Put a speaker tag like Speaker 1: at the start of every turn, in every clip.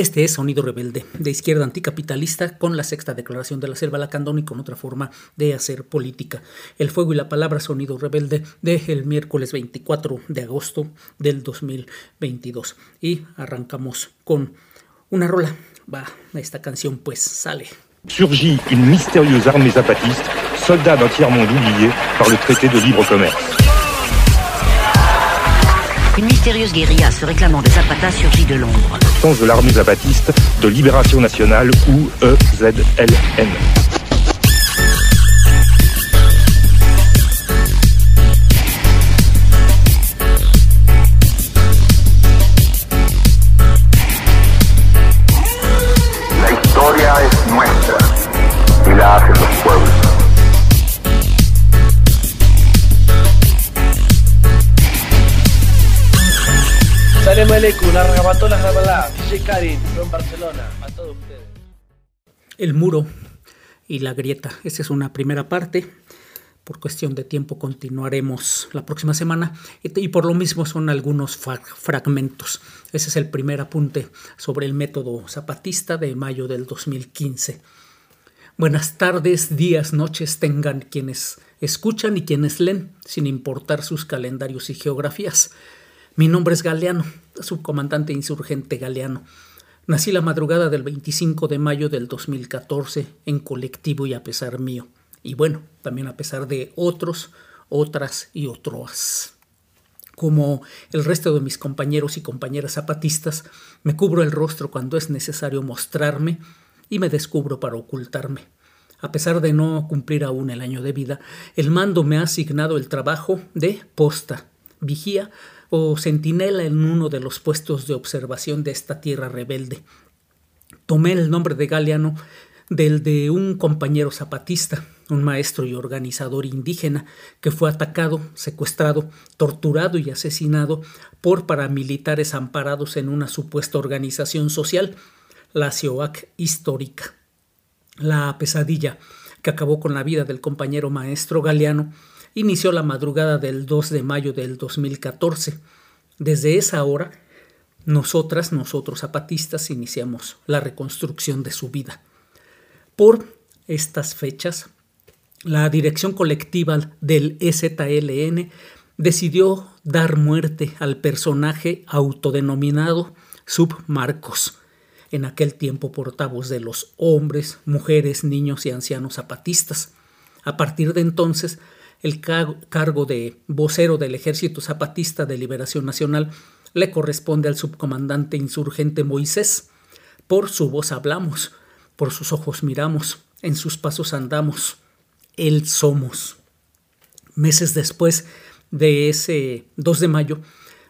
Speaker 1: Este es Sonido Rebelde, de izquierda anticapitalista, con la sexta declaración de la selva lacandón y con otra forma de hacer política. El fuego y la palabra Sonido Rebelde de el miércoles 24 de agosto del 2022. Y arrancamos con una rola. Va, esta canción pues sale.
Speaker 2: Surgit une mystérieuse armée zapatiste, soldat d'un tiers-monde oublié par le traité de libre commerce.
Speaker 3: Une mystérieuse guérilla se réclamant de Zapata surgit de l'ombre.
Speaker 2: de l'armée zapatiste de libération nationale ou EZLN.
Speaker 1: El muro y la grieta. Esa es una primera parte. Por cuestión de tiempo continuaremos la próxima semana y por lo mismo son algunos fragmentos. Ese es el primer apunte sobre el método zapatista de mayo del 2015. Buenas tardes, días, noches tengan quienes escuchan y quienes leen, sin importar sus calendarios y geografías. Mi nombre es Galeano, subcomandante insurgente Galeano. Nací la madrugada del 25 de mayo del 2014 en colectivo y a pesar mío. Y bueno, también a pesar de otros, otras y otros. Como el resto de mis compañeros y compañeras zapatistas, me cubro el rostro cuando es necesario mostrarme y me descubro para ocultarme. A pesar de no cumplir aún el año de vida, el mando me ha asignado el trabajo de posta, vigía o centinela en uno de los puestos de observación de esta tierra rebelde. Tomé el nombre de Galeano del de un compañero zapatista, un maestro y organizador indígena que fue atacado, secuestrado, torturado y asesinado por paramilitares amparados en una supuesta organización social, la CIOAC histórica. La pesadilla que acabó con la vida del compañero maestro Galeano inició la madrugada del 2 de mayo del 2014. Desde esa hora, nosotras, nosotros zapatistas, iniciamos la reconstrucción de su vida. Por estas fechas, la dirección colectiva del EZLN decidió dar muerte al personaje autodenominado Submarcos, en aquel tiempo portavoz de los hombres, mujeres, niños y ancianos zapatistas. A partir de entonces, el cargo de vocero del Ejército Zapatista de Liberación Nacional le corresponde al subcomandante insurgente Moisés. Por su voz hablamos, por sus ojos miramos, en sus pasos andamos. Él somos. Meses después de ese 2 de mayo,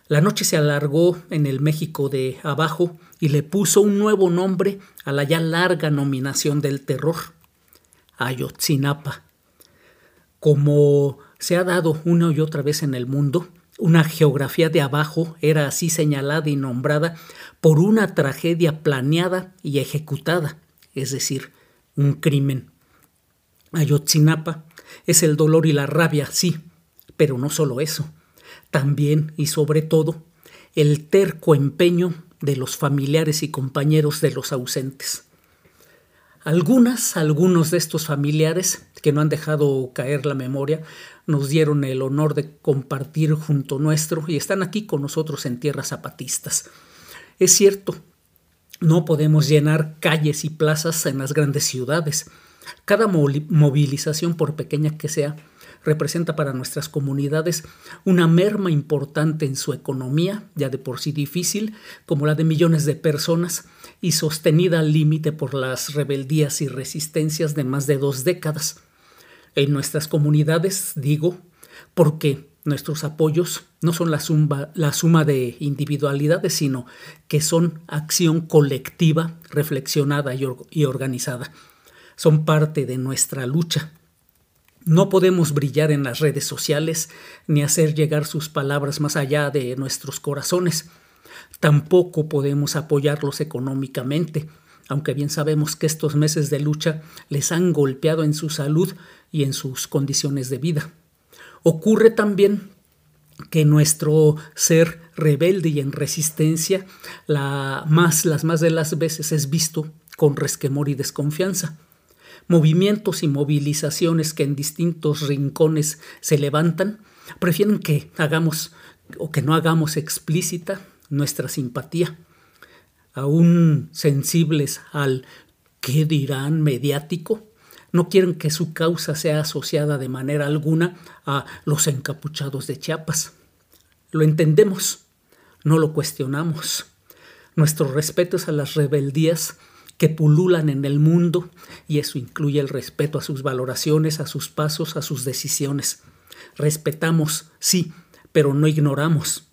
Speaker 1: la noche se alargó en el México de abajo y le puso un nuevo nombre a la ya larga nominación del terror, Ayotzinapa como se ha dado una y otra vez en el mundo, una geografía de abajo era así señalada y nombrada por una tragedia planeada y ejecutada, es decir, un crimen. Ayotzinapa es el dolor y la rabia, sí, pero no solo eso, también y sobre todo el terco empeño de los familiares y compañeros de los ausentes. Algunas, algunos de estos familiares que no han dejado caer la memoria, nos dieron el honor de compartir junto nuestro y están aquí con nosotros en tierras zapatistas. Es cierto, no podemos llenar calles y plazas en las grandes ciudades. Cada movilización, por pequeña que sea, representa para nuestras comunidades una merma importante en su economía, ya de por sí difícil, como la de millones de personas, y sostenida al límite por las rebeldías y resistencias de más de dos décadas. En nuestras comunidades, digo, porque nuestros apoyos no son la suma, la suma de individualidades, sino que son acción colectiva, reflexionada y organizada. Son parte de nuestra lucha. No podemos brillar en las redes sociales ni hacer llegar sus palabras más allá de nuestros corazones. Tampoco podemos apoyarlos económicamente, aunque bien sabemos que estos meses de lucha les han golpeado en su salud y en sus condiciones de vida. Ocurre también que nuestro ser rebelde y en resistencia, las más de las veces es visto con resquemor y desconfianza. Movimientos y movilizaciones que en distintos rincones se levantan prefieren que hagamos o que no hagamos explícita nuestra simpatía, aún sensibles al qué dirán mediático, no quieren que su causa sea asociada de manera alguna a los encapuchados de Chiapas. Lo entendemos, no lo cuestionamos. Nuestro respeto es a las rebeldías que pululan en el mundo y eso incluye el respeto a sus valoraciones, a sus pasos, a sus decisiones. Respetamos, sí, pero no ignoramos.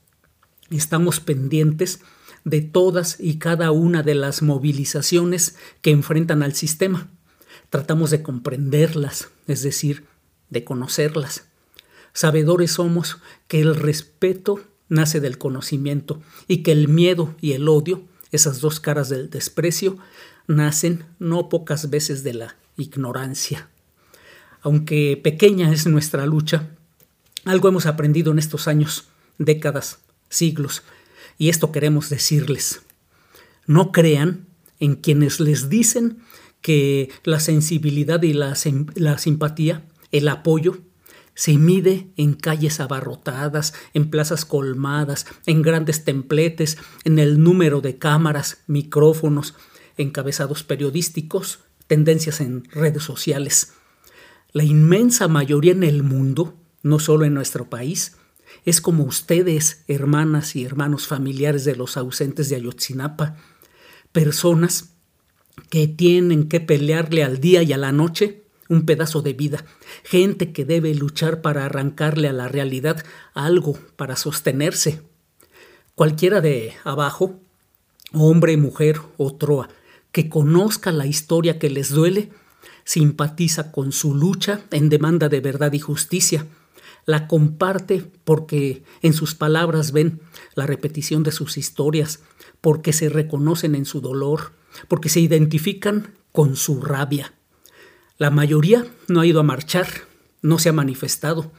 Speaker 1: Estamos pendientes de todas y cada una de las movilizaciones que enfrentan al sistema tratamos de comprenderlas, es decir, de conocerlas. Sabedores somos que el respeto nace del conocimiento y que el miedo y el odio, esas dos caras del desprecio, nacen no pocas veces de la ignorancia. Aunque pequeña es nuestra lucha, algo hemos aprendido en estos años, décadas, siglos, y esto queremos decirles. No crean en quienes les dicen que la sensibilidad y la, la simpatía, el apoyo, se mide en calles abarrotadas, en plazas colmadas, en grandes templetes, en el número de cámaras, micrófonos, encabezados periodísticos, tendencias en redes sociales. La inmensa mayoría en el mundo, no solo en nuestro país, es como ustedes, hermanas y hermanos familiares de los ausentes de Ayotzinapa, personas que tienen que pelearle al día y a la noche un pedazo de vida, gente que debe luchar para arrancarle a la realidad algo para sostenerse. Cualquiera de abajo, hombre, mujer o troa, que conozca la historia que les duele, simpatiza con su lucha en demanda de verdad y justicia, la comparte porque en sus palabras ven la repetición de sus historias, porque se reconocen en su dolor, porque se identifican con su rabia. La mayoría no ha ido a marchar, no se ha manifestado,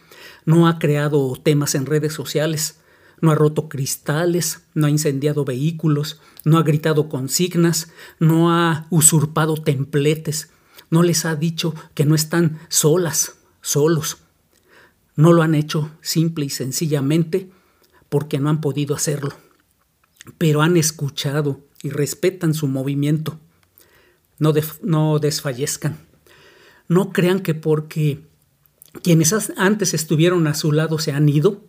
Speaker 1: no ha creado temas en redes sociales, no ha roto cristales, no ha incendiado vehículos, no ha gritado consignas, no ha usurpado templetes, no les ha dicho que no están solas, solos. No lo han hecho simple y sencillamente porque no han podido hacerlo, pero han escuchado, y respetan su movimiento. No, no desfallezcan. No crean que porque quienes antes estuvieron a su lado se han ido,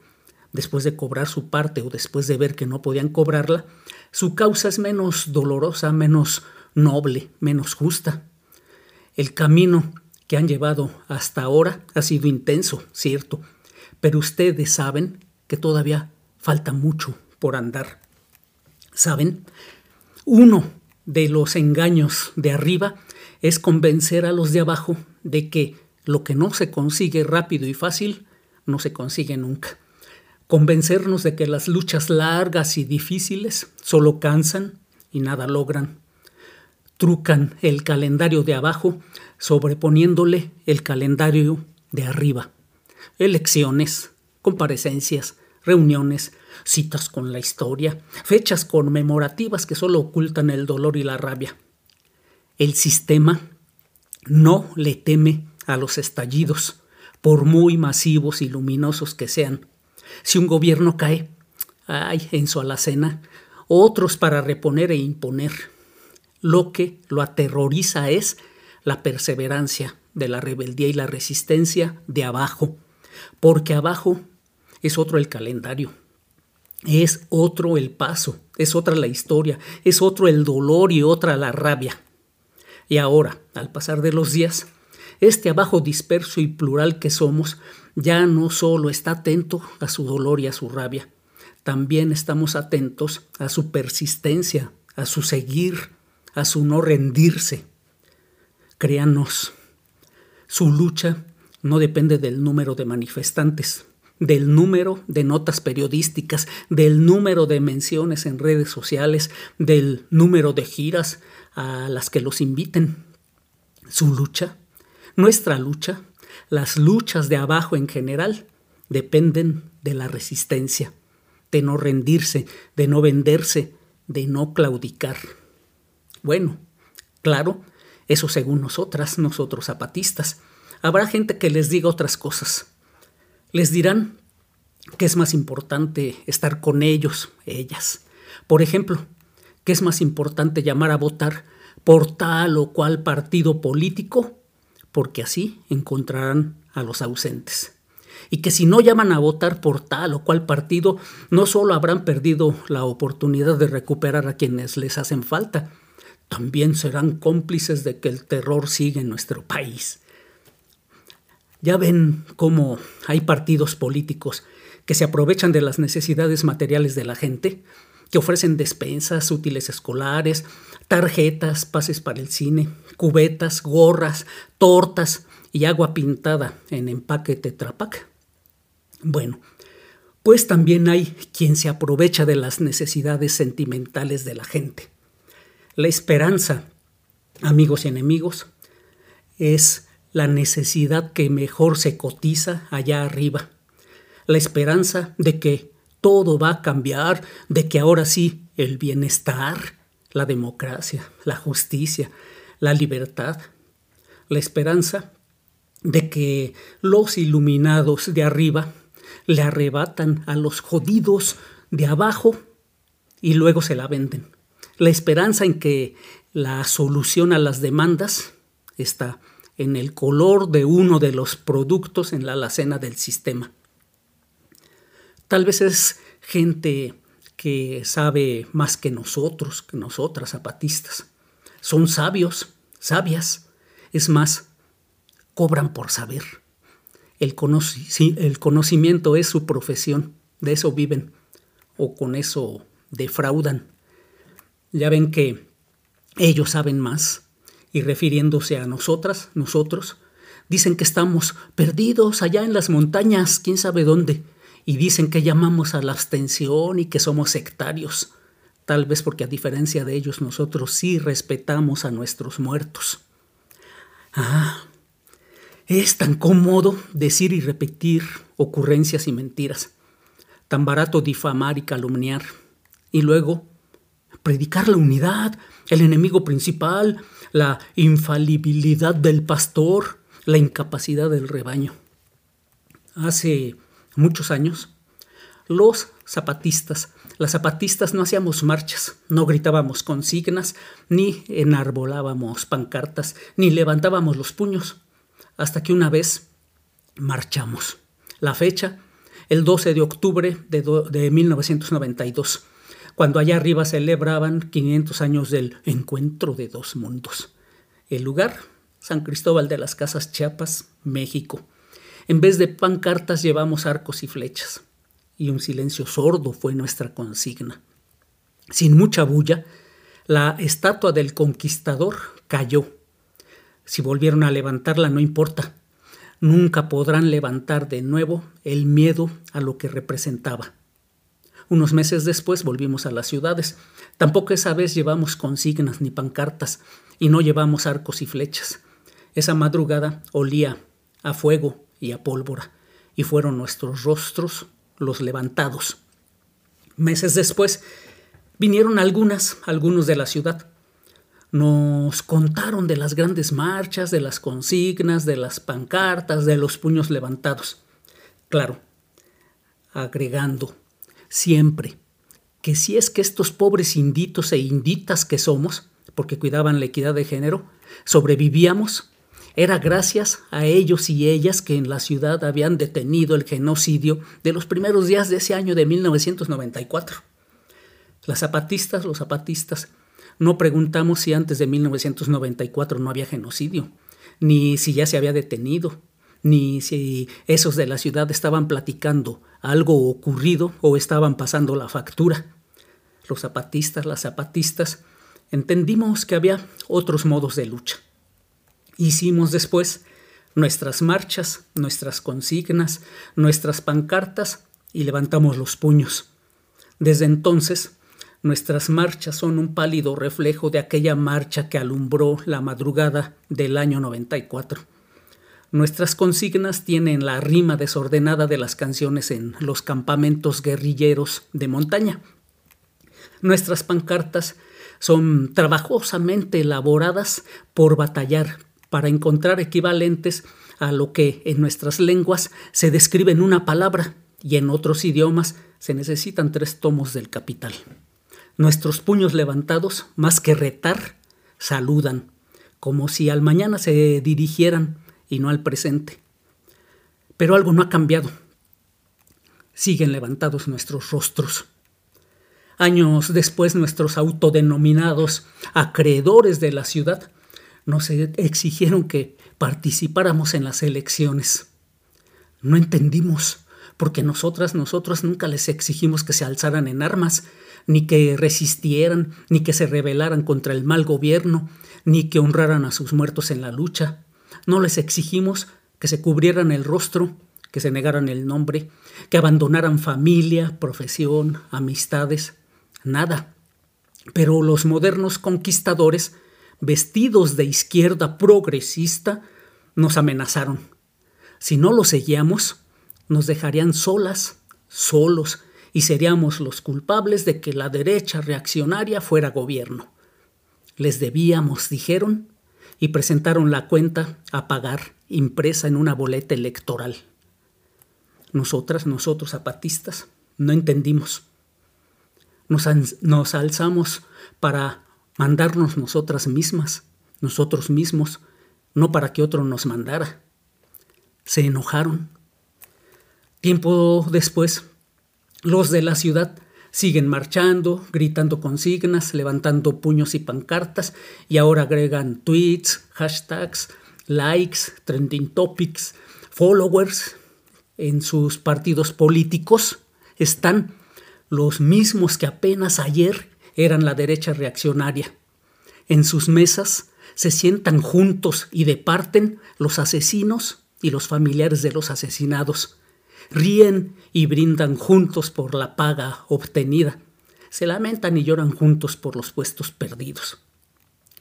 Speaker 1: después de cobrar su parte o después de ver que no podían cobrarla, su causa es menos dolorosa, menos noble, menos justa. El camino que han llevado hasta ahora ha sido intenso, cierto, pero ustedes saben que todavía falta mucho por andar. Saben uno de los engaños de arriba es convencer a los de abajo de que lo que no se consigue rápido y fácil no se consigue nunca. Convencernos de que las luchas largas y difíciles solo cansan y nada logran. Trucan el calendario de abajo sobreponiéndole el calendario de arriba. Elecciones, comparecencias, reuniones, citas con la historia, fechas conmemorativas que solo ocultan el dolor y la rabia. El sistema no le teme a los estallidos, por muy masivos y luminosos que sean. Si un gobierno cae, hay en su alacena otros para reponer e imponer. Lo que lo aterroriza es la perseverancia de la rebeldía y la resistencia de abajo, porque abajo es otro el calendario, es otro el paso, es otra la historia, es otro el dolor y otra la rabia. Y ahora, al pasar de los días, este abajo disperso y plural que somos ya no solo está atento a su dolor y a su rabia, también estamos atentos a su persistencia, a su seguir, a su no rendirse. Créanos, su lucha no depende del número de manifestantes, del número de notas periodísticas, del número de menciones en redes sociales, del número de giras a las que los inviten. Su lucha, nuestra lucha, las luchas de abajo en general, dependen de la resistencia, de no rendirse, de no venderse, de no claudicar. Bueno, claro, eso según nosotras, nosotros zapatistas. Habrá gente que les diga otras cosas. Les dirán que es más importante estar con ellos, ellas. Por ejemplo, que es más importante llamar a votar por tal o cual partido político, porque así encontrarán a los ausentes. Y que si no llaman a votar por tal o cual partido, no solo habrán perdido la oportunidad de recuperar a quienes les hacen falta, también serán cómplices de que el terror sigue en nuestro país. Ya ven cómo hay partidos políticos que se aprovechan de las necesidades materiales de la gente, que ofrecen despensas, útiles escolares, tarjetas, pases para el cine, cubetas, gorras, tortas y agua pintada en empaque Tetrapac. Bueno, pues también hay quien se aprovecha de las necesidades sentimentales de la gente. La esperanza, amigos y enemigos, es la necesidad que mejor se cotiza allá arriba, la esperanza de que todo va a cambiar, de que ahora sí el bienestar, la democracia, la justicia, la libertad, la esperanza de que los iluminados de arriba le arrebatan a los jodidos de abajo y luego se la venden. La esperanza en que la solución a las demandas está en el color de uno de los productos en la alacena del sistema. Tal vez es gente que sabe más que nosotros, que nosotras zapatistas. Son sabios, sabias. Es más, cobran por saber. El, el conocimiento es su profesión, de eso viven o con eso defraudan. Ya ven que ellos saben más y refiriéndose a nosotras, nosotros, dicen que estamos perdidos allá en las montañas, quién sabe dónde, y dicen que llamamos a la abstención y que somos sectarios, tal vez porque a diferencia de ellos nosotros sí respetamos a nuestros muertos. Ah, es tan cómodo decir y repetir ocurrencias y mentiras, tan barato difamar y calumniar, y luego predicar la unidad, el enemigo principal, la infalibilidad del pastor, la incapacidad del rebaño. Hace muchos años, los zapatistas, las zapatistas no hacíamos marchas, no gritábamos consignas, ni enarbolábamos pancartas, ni levantábamos los puños, hasta que una vez marchamos. La fecha, el 12 de octubre de, de 1992 cuando allá arriba celebraban 500 años del encuentro de dos mundos. El lugar, San Cristóbal de las Casas Chiapas, México. En vez de pancartas llevamos arcos y flechas, y un silencio sordo fue nuestra consigna. Sin mucha bulla, la estatua del conquistador cayó. Si volvieron a levantarla no importa, nunca podrán levantar de nuevo el miedo a lo que representaba. Unos meses después volvimos a las ciudades. Tampoco esa vez llevamos consignas ni pancartas y no llevamos arcos y flechas. Esa madrugada olía a fuego y a pólvora y fueron nuestros rostros los levantados. Meses después vinieron algunas, algunos de la ciudad. Nos contaron de las grandes marchas, de las consignas, de las pancartas, de los puños levantados. Claro, agregando siempre que si es que estos pobres inditos e inditas que somos, porque cuidaban la equidad de género, sobrevivíamos, era gracias a ellos y ellas que en la ciudad habían detenido el genocidio de los primeros días de ese año de 1994. Las zapatistas, los zapatistas, no preguntamos si antes de 1994 no había genocidio, ni si ya se había detenido, ni si esos de la ciudad estaban platicando algo ocurrido o estaban pasando la factura. Los zapatistas, las zapatistas, entendimos que había otros modos de lucha. Hicimos después nuestras marchas, nuestras consignas, nuestras pancartas y levantamos los puños. Desde entonces, nuestras marchas son un pálido reflejo de aquella marcha que alumbró la madrugada del año 94. Nuestras consignas tienen la rima desordenada de las canciones en los campamentos guerrilleros de montaña. Nuestras pancartas son trabajosamente elaboradas por batallar para encontrar equivalentes a lo que en nuestras lenguas se describe en una palabra y en otros idiomas se necesitan tres tomos del capital. Nuestros puños levantados, más que retar, saludan, como si al mañana se dirigieran y no al presente. Pero algo no ha cambiado. Siguen levantados nuestros rostros. Años después nuestros autodenominados acreedores de la ciudad nos exigieron que participáramos en las elecciones. No entendimos, porque nosotras, nosotros nunca les exigimos que se alzaran en armas, ni que resistieran, ni que se rebelaran contra el mal gobierno, ni que honraran a sus muertos en la lucha. No les exigimos que se cubrieran el rostro, que se negaran el nombre, que abandonaran familia, profesión, amistades, nada. Pero los modernos conquistadores vestidos de izquierda progresista, nos amenazaron. Si no lo seguíamos, nos dejarían solas, solos, y seríamos los culpables de que la derecha reaccionaria fuera gobierno. Les debíamos, dijeron, y presentaron la cuenta a pagar impresa en una boleta electoral. Nosotras, nosotros zapatistas, no entendimos. Nos, nos alzamos para mandarnos nosotras mismas, nosotros mismos, no para que otro nos mandara. Se enojaron. Tiempo después, los de la ciudad siguen marchando, gritando consignas, levantando puños y pancartas, y ahora agregan tweets, hashtags, likes, trending topics, followers. En sus partidos políticos están los mismos que apenas ayer eran la derecha reaccionaria. En sus mesas se sientan juntos y departen los asesinos y los familiares de los asesinados. Ríen y brindan juntos por la paga obtenida. Se lamentan y lloran juntos por los puestos perdidos.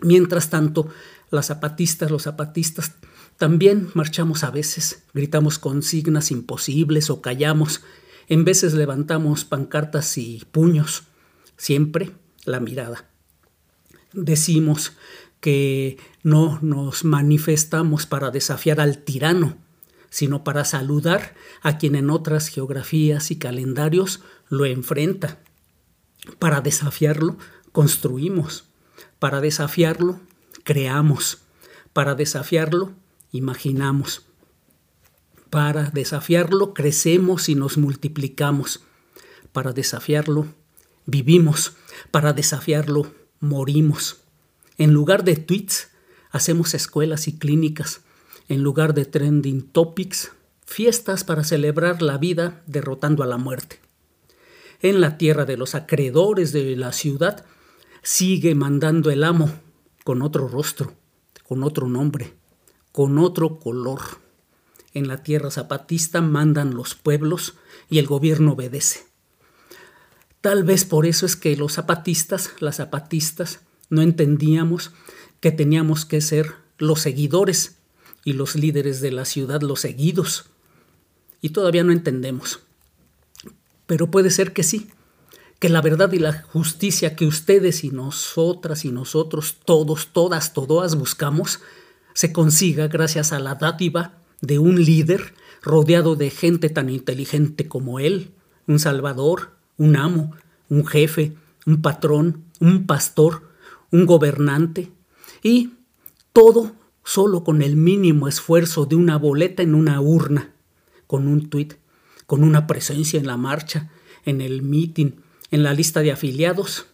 Speaker 1: Mientras tanto, las zapatistas, los zapatistas, también marchamos a veces, gritamos consignas imposibles o callamos, en veces levantamos pancartas y puños, siempre la mirada. Decimos que no nos manifestamos para desafiar al tirano, sino para saludar a quien en otras geografías y calendarios lo enfrenta. Para desafiarlo, construimos. Para desafiarlo, creamos. Para desafiarlo, imaginamos. Para desafiarlo, crecemos y nos multiplicamos. Para desafiarlo, vivimos. Para desafiarlo, morimos. En lugar de tweets, hacemos escuelas y clínicas. En lugar de trending topics, fiestas para celebrar la vida derrotando a la muerte. En la tierra de los acreedores de la ciudad, sigue mandando el amo con otro rostro, con otro nombre, con otro color. En la tierra zapatista mandan los pueblos y el gobierno obedece. Tal vez por eso es que los zapatistas, las zapatistas, no entendíamos que teníamos que ser los seguidores y los líderes de la ciudad los seguidos. Y todavía no entendemos. Pero puede ser que sí, que la verdad y la justicia que ustedes y nosotras y nosotros, todos, todas, todas buscamos, se consiga gracias a la dádiva de un líder rodeado de gente tan inteligente como él, un salvador, un amo, un jefe, un patrón, un pastor, un gobernante, y todo solo con el mínimo esfuerzo de una boleta en una urna, con un tuit, con una presencia en la marcha, en el meeting, en la lista de afiliados,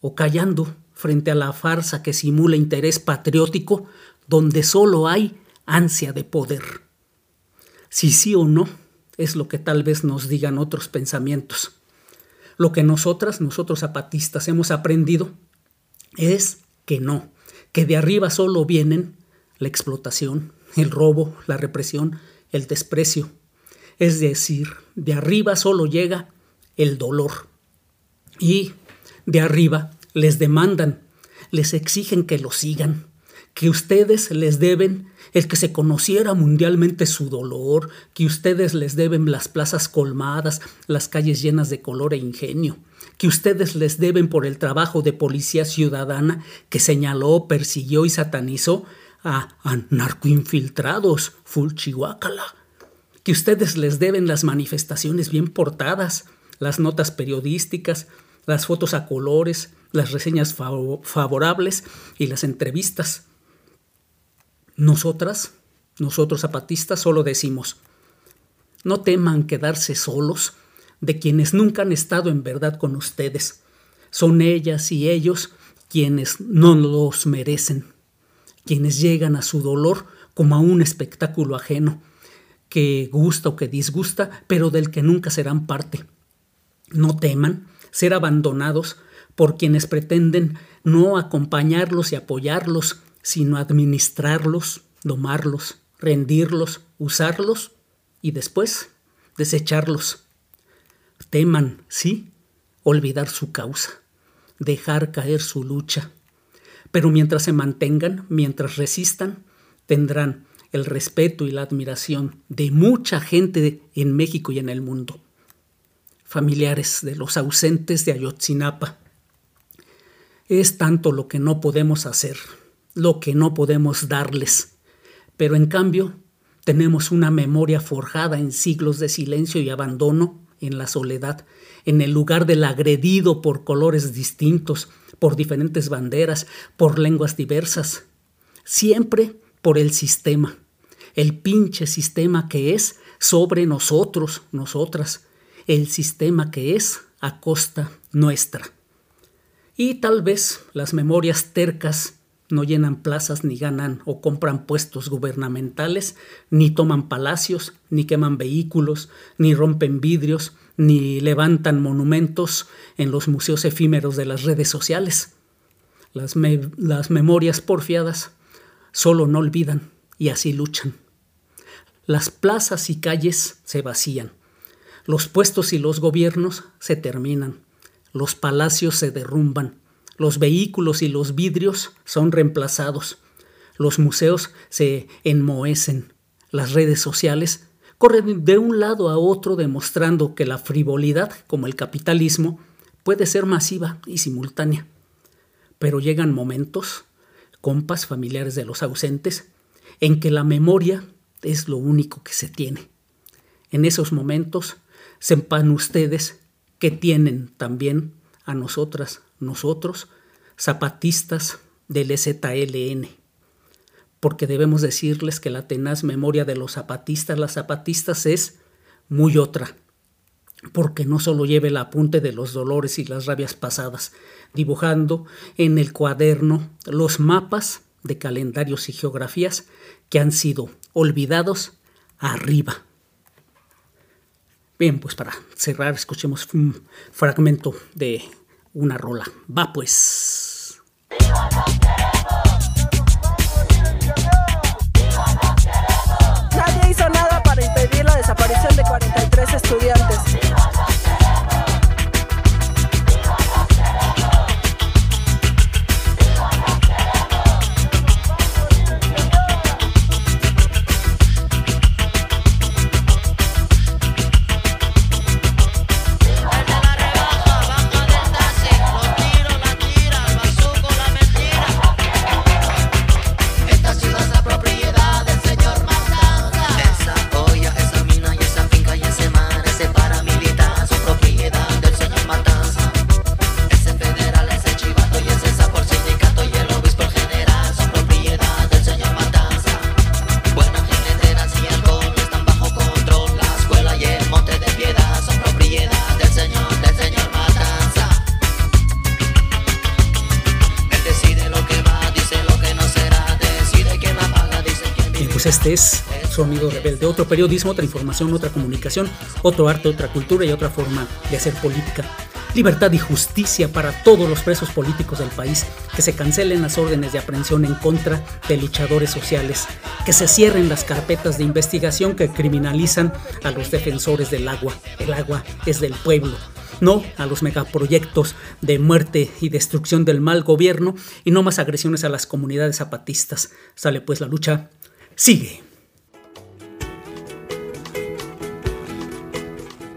Speaker 1: o callando frente a la farsa que simula interés patriótico donde solo hay ansia de poder. Si sí o no es lo que tal vez nos digan otros pensamientos. Lo que nosotras, nosotros zapatistas, hemos aprendido es que no, que de arriba solo vienen la explotación, el robo, la represión, el desprecio. Es decir, de arriba solo llega el dolor. Y de arriba les demandan, les exigen que lo sigan, que ustedes les deben el que se conociera mundialmente su dolor, que ustedes les deben las plazas colmadas, las calles llenas de color e ingenio, que ustedes les deben por el trabajo de policía ciudadana que señaló, persiguió y satanizó a, a narcoinfiltrados, fulchihuacala, que ustedes les deben las manifestaciones bien portadas, las notas periodísticas, las fotos a colores, las reseñas favorables y las entrevistas. Nosotras, nosotros zapatistas, solo decimos, no teman quedarse solos de quienes nunca han estado en verdad con ustedes. Son ellas y ellos quienes no los merecen, quienes llegan a su dolor como a un espectáculo ajeno, que gusta o que disgusta, pero del que nunca serán parte. No teman ser abandonados por quienes pretenden no acompañarlos y apoyarlos, sino administrarlos, domarlos, rendirlos, usarlos y después desecharlos. Teman, sí, olvidar su causa, dejar caer su lucha. Pero mientras se mantengan, mientras resistan, tendrán el respeto y la admiración de mucha gente en México y en el mundo. Familiares de los ausentes de Ayotzinapa. Es tanto lo que no podemos hacer, lo que no podemos darles. Pero en cambio, tenemos una memoria forjada en siglos de silencio y abandono, en la soledad, en el lugar del agredido por colores distintos, por diferentes banderas, por lenguas diversas, siempre por el sistema, el pinche sistema que es sobre nosotros, nosotras, el sistema que es a costa nuestra. Y tal vez las memorias tercas no llenan plazas ni ganan o compran puestos gubernamentales, ni toman palacios, ni queman vehículos, ni rompen vidrios, ni levantan monumentos en los museos efímeros de las redes sociales. Las, memorias porfiadas solo no olvidan y así luchan. Las plazas y calles se vacían, los puestos y los gobiernos se terminan, los palacios se derrumban, los vehículos y los vidrios son reemplazados. Los museos se enmohecen. Las redes sociales corren de un lado a otro demostrando que la frivolidad, como el capitalismo, puede ser masiva y simultánea. Pero llegan momentos, compas familiares de los ausentes, en que la memoria es lo único que se tiene. En esos momentos sepan ustedes que tienen también a nosotras, nosotros, zapatistas del EZLN, porque debemos decirles que la tenaz memoria de los zapatistas, las zapatistas es muy otra, porque no solo lleva el apunte de los dolores y las rabias pasadas, dibujando en el cuaderno los mapas de calendarios y geografías que han sido olvidados arriba. Bien, pues para cerrar, escuchemos un fragmento de una rola. Va pues.
Speaker 4: Nadie hizo nada para impedir la desaparición de 43 estudiantes.
Speaker 1: Es Sonido Rebelde. Otro periodismo, otra información, otra comunicación, otro arte, otra cultura y otra forma de hacer política. Libertad y justicia para todos los presos políticos del país, que se cancelen las órdenes de aprehensión en contra de luchadores sociales, que se cierren las carpetas de investigación que criminalizan a los defensores del agua. El agua es del pueblo no a los megaproyectos de muerte y destrucción del mal gobierno y no más agresiones a las comunidades zapatistas. Sale pues la lucha, sigue.